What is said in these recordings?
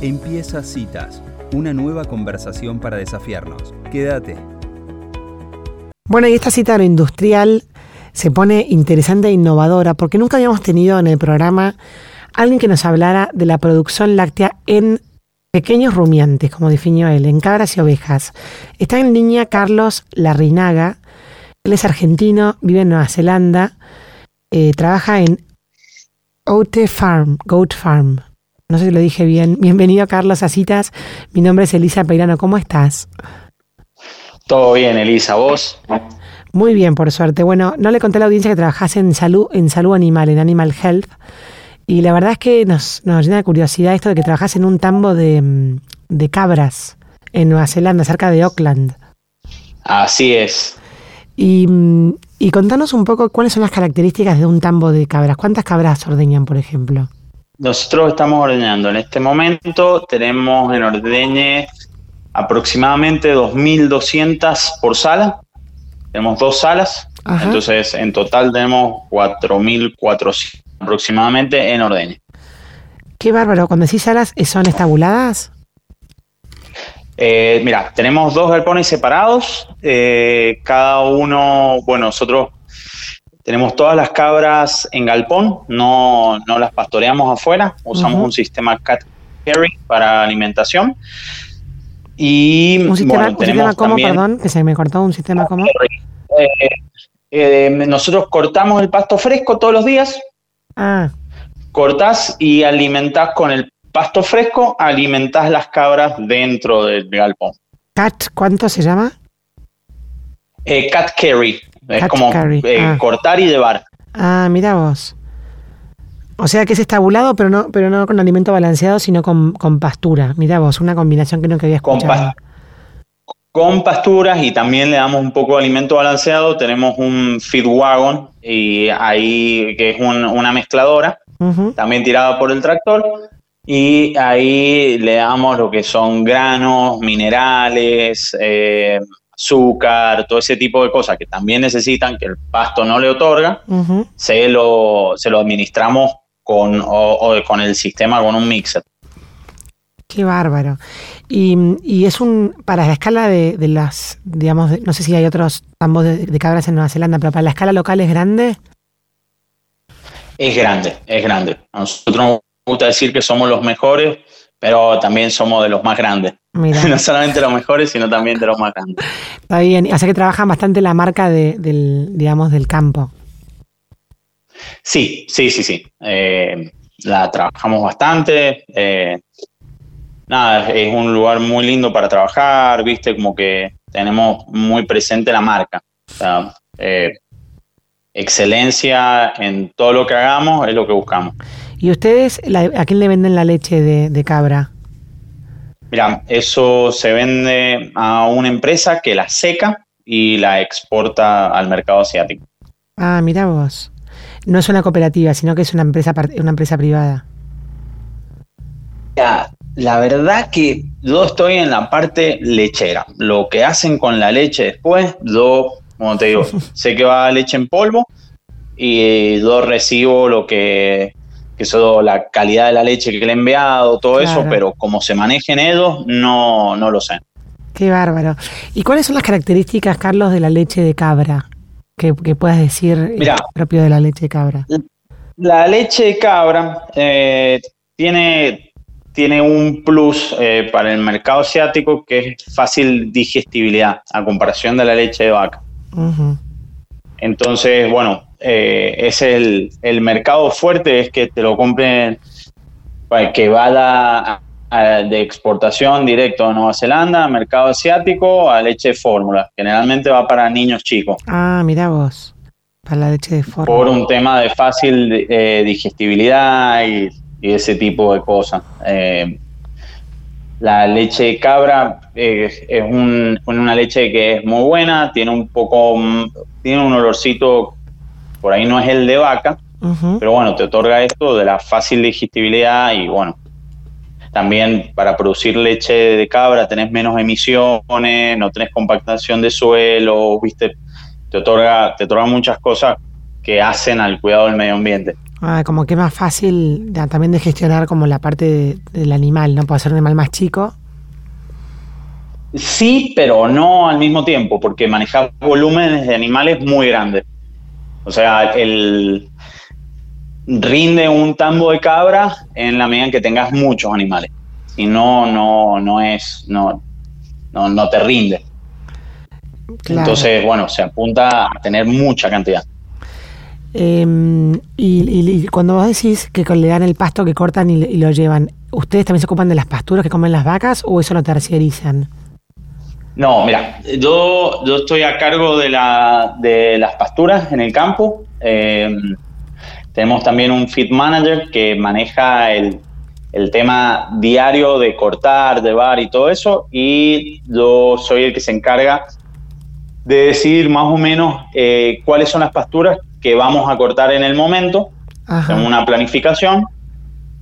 Empieza Citas, una nueva conversación para desafiarnos. Quédate. Bueno, y esta cita agroindustrial se pone interesante e innovadora porque nunca habíamos tenido en el programa alguien que nos hablara de la producción láctea en pequeños rumiantes, como definió él, en cabras y ovejas. Está en línea Carlos Larrinaga. Él es argentino, vive en Nueva Zelanda, eh, trabaja en Ote Farm, Goat Farm. No sé si lo dije bien. Bienvenido, Carlos, a Citas. Mi nombre es Elisa Peirano. ¿Cómo estás? Todo bien, Elisa. ¿Vos? Muy bien, por suerte. Bueno, no le conté a la audiencia que trabajas en salud, en salud animal, en Animal Health. Y la verdad es que nos, nos llena de curiosidad esto de que trabajas en un tambo de, de cabras en Nueva Zelanda, cerca de Auckland. Así es. Y, y contanos un poco cuáles son las características de un tambo de cabras. ¿Cuántas cabras ordeñan, por ejemplo? Nosotros estamos ordeñando. En este momento tenemos en ordeñe aproximadamente 2.200 por sala. Tenemos dos salas. Ajá. Entonces, en total tenemos 4.400 aproximadamente en ordeñe. Qué bárbaro. Cuando decís salas, ¿son estabuladas? Eh, mira, tenemos dos galpones separados. eh, cada uno, bueno, nosotros tenemos todas las cabras en galpón, no, no las pastoreamos afuera, usamos un sistema cat carry para alimentación. Y ¿Un sistema, bueno, un sistema tenemos cómo, también, perdón? Que se me cortó un sistema cómo. eh, eh, nosotros cortamos el pasto fresco todos los días, Ah, cortás y alimentás con el pasto fresco, alimentás las cabras dentro del galpón. cat, ¿cuánto se llama? Eh, cat carry, es Cat como carry, eh, ah. cortar y llevar. Ah, mira vos. O sea que es estabulado, pero no, pero no con alimento balanceado, sino con, con pastura. Mira vos, una combinación que nunca había Con, escuchado. pas- con pasturas y también le damos un poco de alimento balanceado. Tenemos un feed wagon y ahí que es un- una mezcladora, también tirada por el tractor. Y ahí le damos lo que son granos, minerales, eh, azúcar, todo ese tipo de cosas que también necesitan, que el pasto no le otorga. Se lo, se lo administramos con, o- o con el sistema, con un mixer. Qué bárbaro. Y, y es un, para la escala de, de las, digamos, de- no sé si hay otros tambos de, de cabras en Nueva Zelanda, pero para la escala local es grande. Es grande, es grande. A nosotros nos gusta decir que somos los mejores, pero también somos de los más grandes. Mira, No solamente los mejores, sino también de los más grandes. está bien. O sea que trabajan bastante la marca de, del, digamos, del campo. Sí, sí, sí, sí. Eh, la trabajamos bastante. eh, nada, es un lugar muy lindo para trabajar, viste, como que tenemos muy presente la marca. O sea, eh, excelencia en todo lo que hagamos es lo que buscamos. ¿Y ustedes la- a quién le venden la leche de, de cabra? Mira, eso se vende a una empresa que la seca y la exporta al mercado asiático. Ah, mira vos. No es una cooperativa, sino que es una empresa, una empresa privada. Ya, La verdad que yo estoy en la parte lechera. Lo que hacen con la leche después, yo, como te digo, sé que va leche en polvo y yo recibo lo que, que eso, la calidad de la leche que le he enviado, todo eso, pero como se manejen ellos, no, no lo sé. Qué bárbaro. ¿Y cuáles son las características, Carlos, de la leche de cabra? Que, que puedas decir eh, Mirá. propio de la leche de cabra. La leche de cabra eh, tiene, tiene un plus eh, para el mercado asiático que es fácil digestibilidad a comparación de la leche de vaca. Entonces, bueno, eh, es el, el mercado fuerte, es que te lo compren, pues, que va a- de exportación directo a Nueva Zelanda, mercado asiático, a leche de fórmula. Generalmente va para niños chicos, Ah, mira vos. Para la leche de forma. por un tema de fácil eh, digestibilidad y, y ese tipo de cosas. Eh, la leche de cabra eh, es un- una leche que es muy buena, tiene un poco, mm, tiene un olorcito, por ahí no es el de vaca, pero bueno, te otorga esto de la fácil digestibilidad y bueno, también para producir leche de cabra tenés menos emisiones, no tenés compactación de suelo, viste, te otorga, te otorga muchas cosas que hacen al cuidado del medio ambiente. Ah, como que más fácil también de gestionar como la parte del animal, ¿no? Puede ser un animal más chico. Sí, pero no al mismo tiempo, porque manejar volúmenes de animales muy grandes. O sea, el rinde un tambo de cabra en la medida en que tengas muchos animales. Si no, no, no es, no, no, no te rinde. Entonces, bueno, se apunta a tener mucha cantidad. Em, y, cuando vos decís que le dan el pasto que cortan y, lo llevan, ¿ustedes también se ocupan de las pasturas que comen las vacas o eso lo terciarizan? No, mira, yo, yo estoy a cargo de, la, de las pasturas en el campo. Em, tenemos también un feed manager que maneja el, el tema diario de cortar, llevar y todo eso. Y yo soy el que se encarga de decidir más o menos eh, cuáles son las pasturas que vamos a cortar en el momento, en una planificación,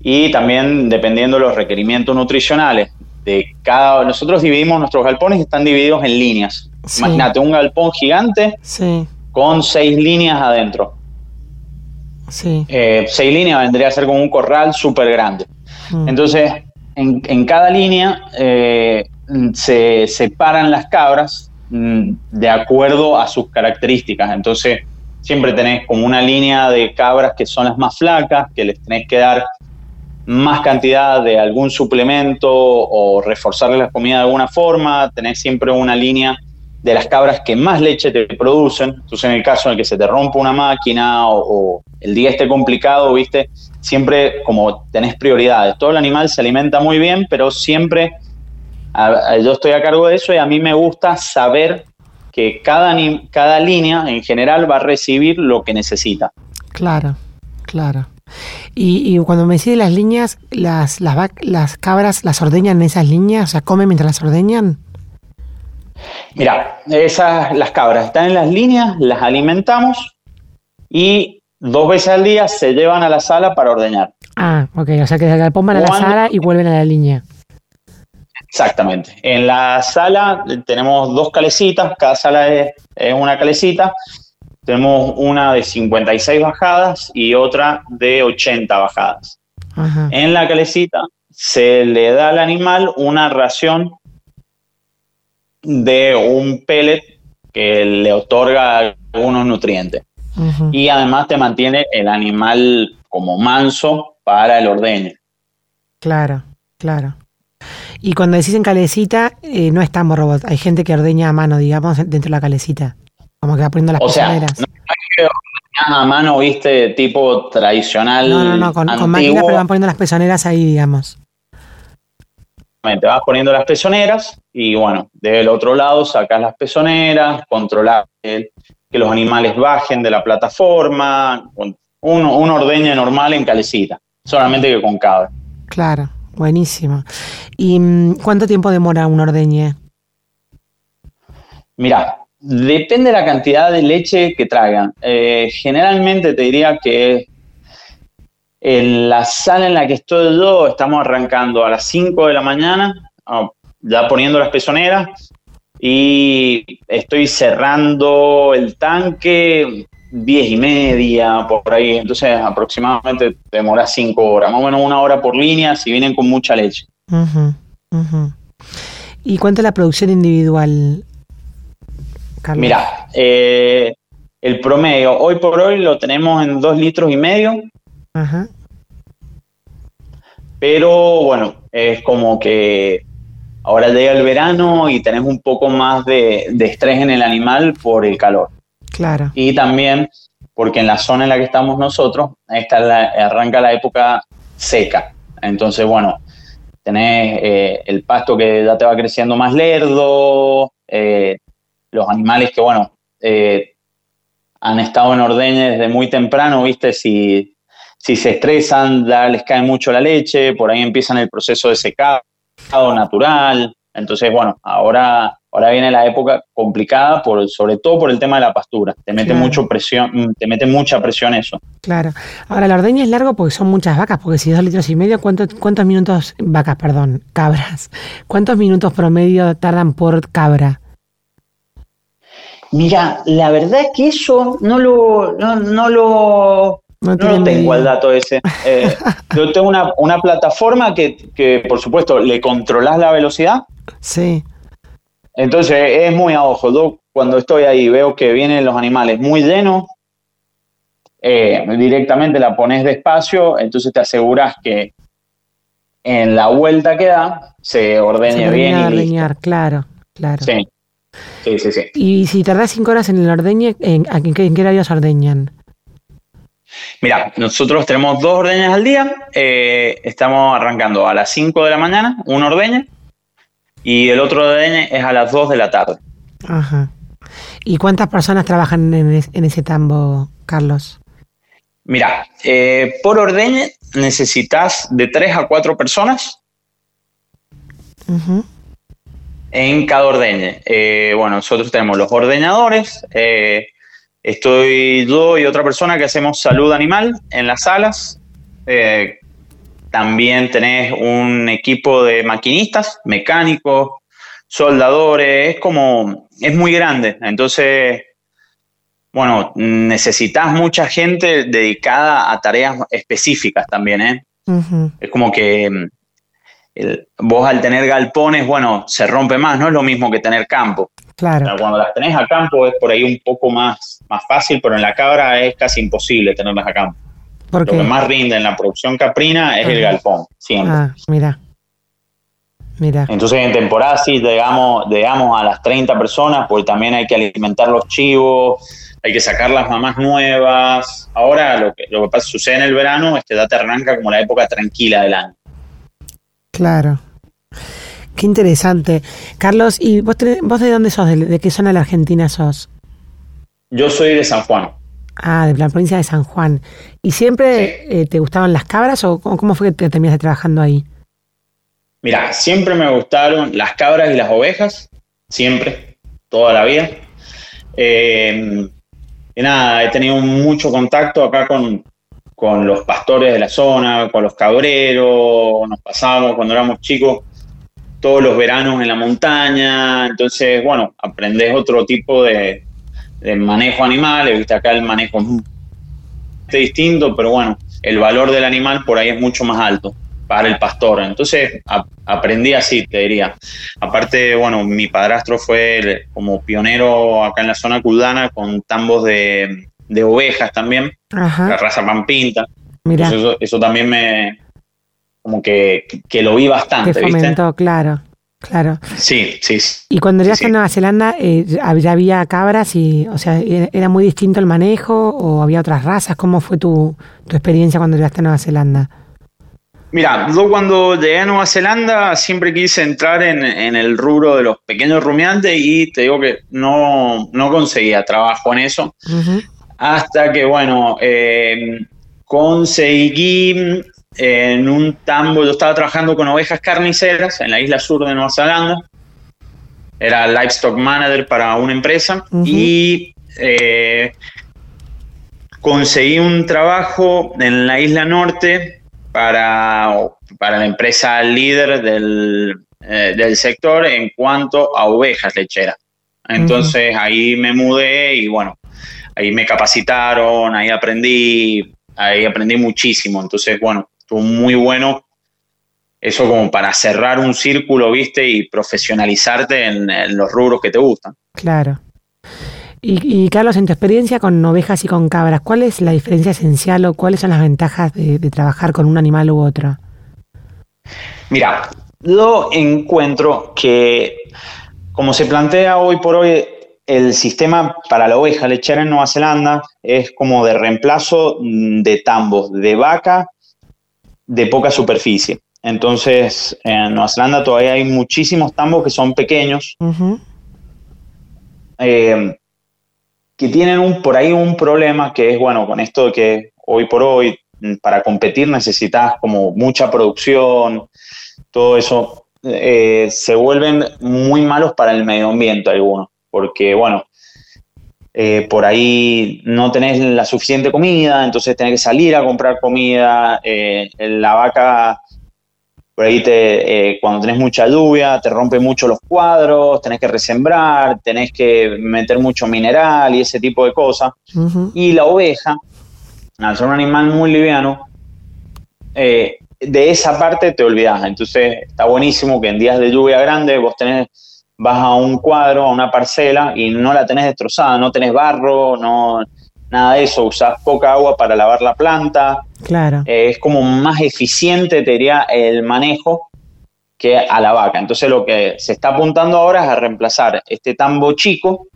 y también dependiendo de los requerimientos nutricionales de cada... Nosotros dividimos nuestros galpones, están divididos en líneas. Imagínate un galpón gigante con seis líneas adentro. Sí. Eh, seis líneas vendría a ser como un corral súper grande. Mm. Entonces, en, cada línea eh, se separan las cabras Mm, de acuerdo a sus características. Entonces, siempre tenés como una línea de cabras que son las más flacas, que les tenés que dar más cantidad de algún suplemento o reforzarles la comida de alguna forma. Tenés siempre una línea de las cabras que más leche te producen. Entonces, en el caso en el que se te rompa una máquina o, o el día esté complicado, viste, siempre como tenés prioridades. Todo el animal se alimenta muy bien, pero siempre yo estoy a cargo de eso y a mí me gusta saber que cada, cada línea en general va a recibir lo que necesita. Claro, claro. Y, cuando me decís las líneas, las, las, las cabras las ordeñan en esas líneas, o sea, comen mientras las ordeñan. Mira, esas, las cabras están en las líneas, las alimentamos y dos veces al día se llevan a la sala para ordeñar. Ah, ok, o sea que se pongan a la sala y vuelven a la línea. Exactamente. En la sala tenemos dos calecitas, cada sala es, una calecita. Tenemos una de 56 bajadas y otra de 80 bajadas. En la calecita se le da al animal una ración de un pellet que le otorga algunos nutrientes. Y además te mantiene el animal como manso para el ordeño. Claro, claro. Y cuando decís en calecita, eh, no es tambo robot. Hay gente que ordeña a mano, digamos, dentro de la calecita. Como que va poniendo las o Sea, no, es que ordeñas a mano, viste, tipo tradicional. No, no, no, con, máquinas, pero van poniendo las pezoneras ahí, digamos. Te vas poniendo las pezoneras y bueno, del otro lado sacas las pezoneras, controlas que los animales bajen de la plataforma. Uno, un ordeña normal en calecita, solamente que con cabra. Claro. Buenísimo. ¿Y mm, cuánto tiempo demora un ordeñe? Mira, depende de la cantidad de leche que traigan. Eh, generalmente te diría que en la sala en la que estoy yo estamos arrancando a las 5 de la mañana, ah, ya poniendo las pezoneras, y estoy cerrando el tanque diez y media, por ahí. Entonces, aproximadamente demora cinco horas, más o menos una hora por línea si vienen con mucha leche. ¿Y cuánto es la producción individual, Carlos? Mira, eh, el promedio, hoy por hoy lo tenemos en dos litros y medio. Pero bueno, es como que ahora llega el verano y tenés un poco más de estrés en el animal por el calor. Claro. Y también porque en la zona en la que estamos nosotros, está arranca la época seca. Entonces, bueno, tenés eh, el pasto que ya te va creciendo más lerdo, eh, los animales que, bueno, eh, han estado en ordeña desde muy temprano, ¿viste? Si, si se estresan, ya les cae mucho la leche, por ahí empiezan el proceso de secado natural. Entonces, bueno, ahora Ahora viene la época complicada, por, sobre todo por el tema de la pastura. Te mete mucho presión, mm, te mete mucha presión eso. Claro. Ahora, la ordeña es largo porque son muchas vacas, porque si dos litros y medio, ¿cuántos, cuántos minutos, vacas, perdón, cabras, cuántos minutos promedio tardan por cabra? Mira, la verdad es que eso no lo, no, lo, No, tengo el dato ese. Eh, yo tengo una, una plataforma que, que, por supuesto, le controlas la velocidad. Sí. Entonces es muy a ojo. Yo cuando estoy ahí veo que vienen los animales muy llenos, eh, directamente la pones despacio, entonces te aseguras que en la vuelta que da se ordene bien. Y ordeñar, claro, claro. Sí. Sí, sí, Y si tardas cinco horas en el ordeñe, ¿en, en, qué, en qué horarios ordeñan? Mira, nosotros tenemos dos ordeñas al día. Eh, estamos arrancando a las 5 de la mañana, un ordeñe, y el otro ordeñe es a las 2 de la tarde. Ajá. ¿Y cuántas personas trabajan en, ese tambo, Carlos? Mira, eh, por ordeñe necesitas de 3 a 4 personas en cada ordeñe. Eh, bueno, nosotros tenemos los ordeñadores, Estoy yo y otra persona que hacemos salud animal en las salas. Eh, también tenés un equipo de maquinistas, mecánicos, soldadores. Es como, es muy grande. Entonces, bueno, necesitas mucha gente dedicada a tareas específicas también, ¿eh? Es como que vos al tener galpones, bueno, se rompe más, no es lo mismo que tener campo. Claro. cuando las tenés a campo es por ahí un poco más, más fácil, pero en la cabra es casi imposible tenerlas a campo. Lo que más rinde en la producción caprina es el galpón, siempre. Ah, mira. Mira. Entonces en temporada sí llegamos, llegamos a las 30 personas, porque también hay que alimentar los chivos, hay que sacar las mamás nuevas. Ahora lo que, lo que pasa, sucede en el verano, este data arranca como la época tranquila del año. Claro. Qué interesante. Carlos, ¿y vos, vos de dónde sos? ¿De, qué zona de la Argentina sos? Yo soy de San Juan. Ah, de la provincia de San Juan. ¿Y siempre eh, te gustaban las cabras o cómo fue que te terminaste trabajando ahí? Mira, siempre me gustaron las cabras y las ovejas, siempre, toda la vida. Eh, y nada, he tenido mucho contacto acá con, con los pastores de la zona, con los cabreros, nos pasábamos cuando éramos chicos todos los veranos en la montaña, entonces, bueno, aprendes otro tipo de, manejo animal, viste acá el manejo es distinto, pero bueno, el valor del animal por ahí es mucho más alto para el pastor. Entonces aprendí así, te diría. Aparte, bueno, mi padrastro fue como pionero acá en la zona culdana con tambos de, ovejas también, la raza pampinta. Mira. Eso, eso, también me, como que, lo vi bastante. Que fomentó, claro. Claro. Sí, sí. Y cuando llegaste a Nueva Zelanda, eh, ¿ya había cabras y, o sea, era muy distinto el manejo o había otras razas? ¿Cómo fue tu, experiencia cuando llegaste a Nueva Zelanda? Mira, yo cuando llegué a Nueva Zelanda siempre quise entrar en, el rubro de los pequeños rumiantes y te digo que no, conseguía trabajo en eso. Hasta que, bueno, eh, conseguí en un tambo, yo estaba trabajando con ovejas carniceras en la isla sur de Nueva Zelanda, era livestock manager para una empresa. Y eh, conseguí un trabajo en la isla norte para, para la empresa líder del, eh, del sector en cuanto a ovejas lecheras. Entonces ahí me mudé y bueno, ahí me capacitaron, ahí aprendí, ahí aprendí muchísimo. Entonces, bueno, estuvo muy bueno eso como para cerrar un círculo, viste, y profesionalizarte en, los rubros que te gustan. Claro. Y, Carlos, en tu experiencia con ovejas y con cabras, ¿cuál es la diferencia esencial o cuáles son las ventajas de, trabajar con un animal u otro? Mira, yo encuentro que, como se plantea hoy por hoy, el sistema para la oveja lechera en Nueva Zelanda es como de reemplazo de tambos de vaca de poca superficie. Entonces, en Nueva Zelanda todavía hay muchísimos tambos que son pequeños, eh, que tienen un, por ahí un problema que es, bueno, con esto de que hoy por hoy para competir necesitas como mucha producción, todo eso, eh, se vuelven muy malos para el medio ambiente algunos, porque, bueno, eh, por ahí no tenés la suficiente comida, entonces tenés que salir a comprar comida, eh, la vaca, por ahí te, cuando tenés mucha lluvia, te rompe mucho los cuadros, tenés que resembrar, tenés que meter mucho mineral y ese tipo de cosas. Y la oveja al ser un animal muy liviano, eh, de esa parte te olvidas. Entonces está buenísimo que en días de lluvia grande vos tenés, vas a un cuadro, a una parcela y no la tenés destrozada, no tenés barro, no nada de eso, usás poca agua para lavar la planta. Claro. Eh, es como más eficiente, te diría, el manejo que a la vaca. Entonces lo que se está apuntando ahora es a reemplazar este tambo chico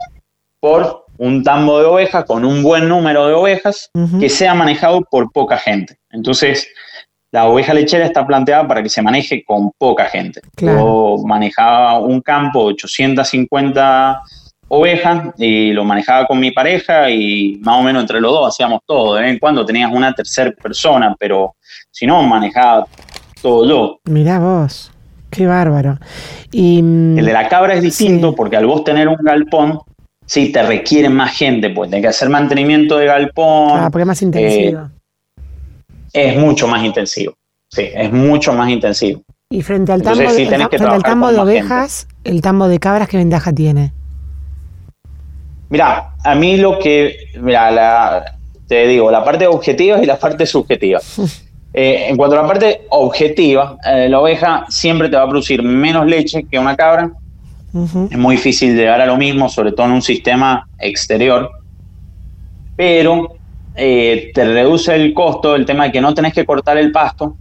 por un tambo de ovejas con un buen número de ovejas que sea manejado por poca gente. Entonces, la oveja lechera está planteada para que se maneje con poca gente. Yo manejaba un campo de 850 ovejas y lo manejaba con mi pareja y más o menos entre los dos hacíamos todo. De vez en cuando tenías una tercera persona, pero si no, manejaba todo yo. Mirá vos, qué bárbaro. Y, mm, El de la cabra es distinto porque al vos tener un galpón, sí te requiere más gente, pues tenés que hacer mantenimiento de galpón. Ah, porque es más intensivo. Eh, es mucho más intensivo. Sí, es mucho más intensivo. Y frente al tambo, de, ovejas, el tambo de cabras, ¿qué ventaja tiene? Mira, a mí lo que, mira, te digo, la parte objetiva y la parte subjetiva. Eh, en cuanto a la parte objetiva, eh, la oveja siempre te va a producir menos leche que una cabra. Es muy difícil llegar a lo mismo, sobre todo en un sistema exterior. Pero eh, te reduce el costo, el tema de que no tenés que cortar el pasto.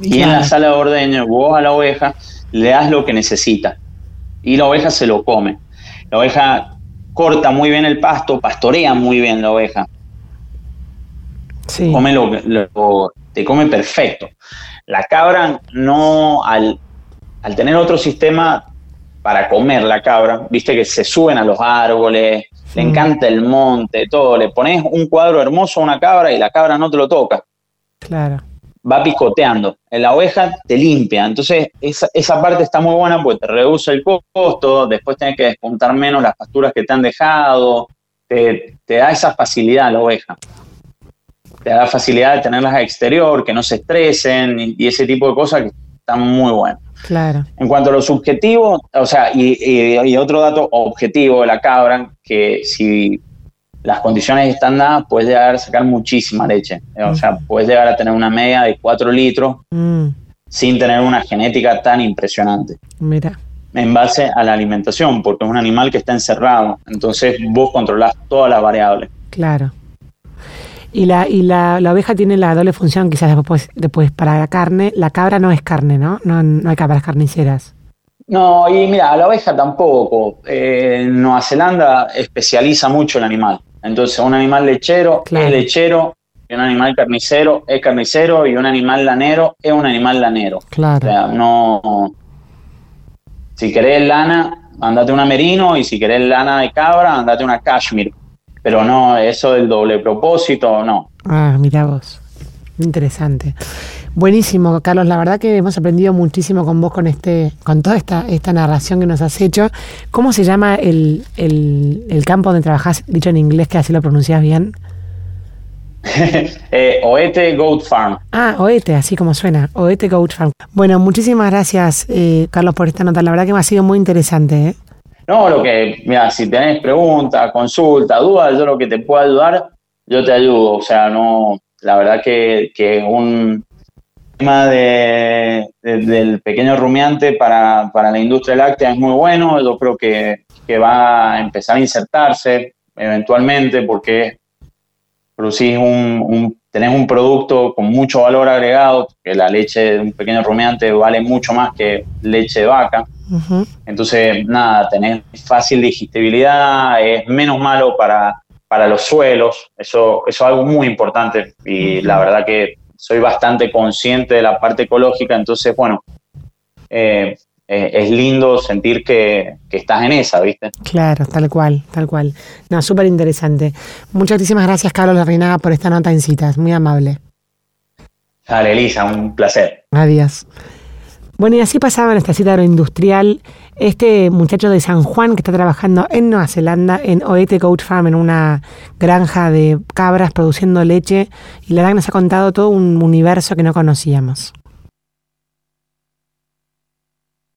Y en la sala de ordeño, vos a la oveja le das lo que necesita. Y la oveja se lo come. La oveja corta muy bien el pasto, pastorea muy bien la oveja. Come lo, te come perfecto. La cabra no, al, tener otro sistema para comer la cabra, viste que se suben a los árboles, le encanta el monte, todo, le pones un cuadro hermoso a una cabra y la cabra no te lo toca. Claro va picoteando. En la oveja te limpia. Entonces, esa, parte está muy buena porque te reduce el costo, después tienes que despuntar menos las pasturas que te han dejado, te, da esa facilidad la oveja. Te da facilidad de tenerlas a exterior, que no se estresen y, ese tipo de cosas que están muy buenas. Claro. En cuanto a los subjetivos, o sea, y, y otro dato objetivo de la cabra, que si las condiciones están dadas, puedes llegar a sacar muchísima leche. O sea, puedes llegar a tener una media de 4 litros mm. sin tener una genética tan impresionante. Mira. En base a la alimentación, porque es un animal que está encerrado. Entonces vos controlás todas las variables. Claro. Y la, y la, oveja tiene la doble función, quizás después, después para la carne. La cabra no es carne, ¿no? No, no hay cabras carniceras. No, y mira, la oveja tampoco. Eh, en Nueva Zelanda especializa mucho el animal. Entonces, un animal lechero es lechero, y un animal carnicero es carnicero, y un animal lanero es un animal lanero. Claro. O sea, no. Si querés lana, andate una merino, y si querés lana de cabra, andate una cashmere. Pero no, eso del doble propósito, no. Ah, mira vos. Interesante. Buenísimo, Carlos. La verdad que hemos aprendido muchísimo con vos con este, con toda esta, esta narración que nos has hecho. ¿Cómo se llama el, campo donde trabajás, dicho en inglés, que así lo pronuncias bien? eh, Oete Goat Farm. Ah, Oete, así como suena, Oete Goat Farm. Bueno, muchísimas gracias, eh, Carlos, por esta nota. La verdad que me ha sido muy interesante. ¿eh? No, lo que, mira, si tenés preguntas, consultas, dudas, yo lo que te puedo ayudar, yo te ayudo. O sea, no, la verdad que, que un, tema de, del pequeño rumiante para, la industria láctea es muy bueno. Yo creo que, va a empezar a insertarse eventualmente porque producís un, tenés un producto con mucho valor agregado, que la leche de un pequeño rumiante vale mucho más que leche de vaca. Entonces, nada, tenés fácil digestibilidad, es menos malo para, para los suelos, eso, eso es algo muy importante y la verdad que soy bastante consciente de la parte ecológica, entonces, bueno, eh, eh, es lindo sentir que, estás en esa, ¿viste? Claro, tal cual, tal cual. No, súper interesante. Muchísimas gracias, Carlos Larrinaga, por esta nota en citas, muy amable. Dale, Elisa, un placer. Adiós. Bueno, y así pasaba nuestra cita agroindustrial este muchacho de San Juan que está trabajando en Nueva Zelanda, en Oete Goat Farm, en una granja de cabras produciendo leche. Y la verdad nos ha contado todo un universo que no conocíamos.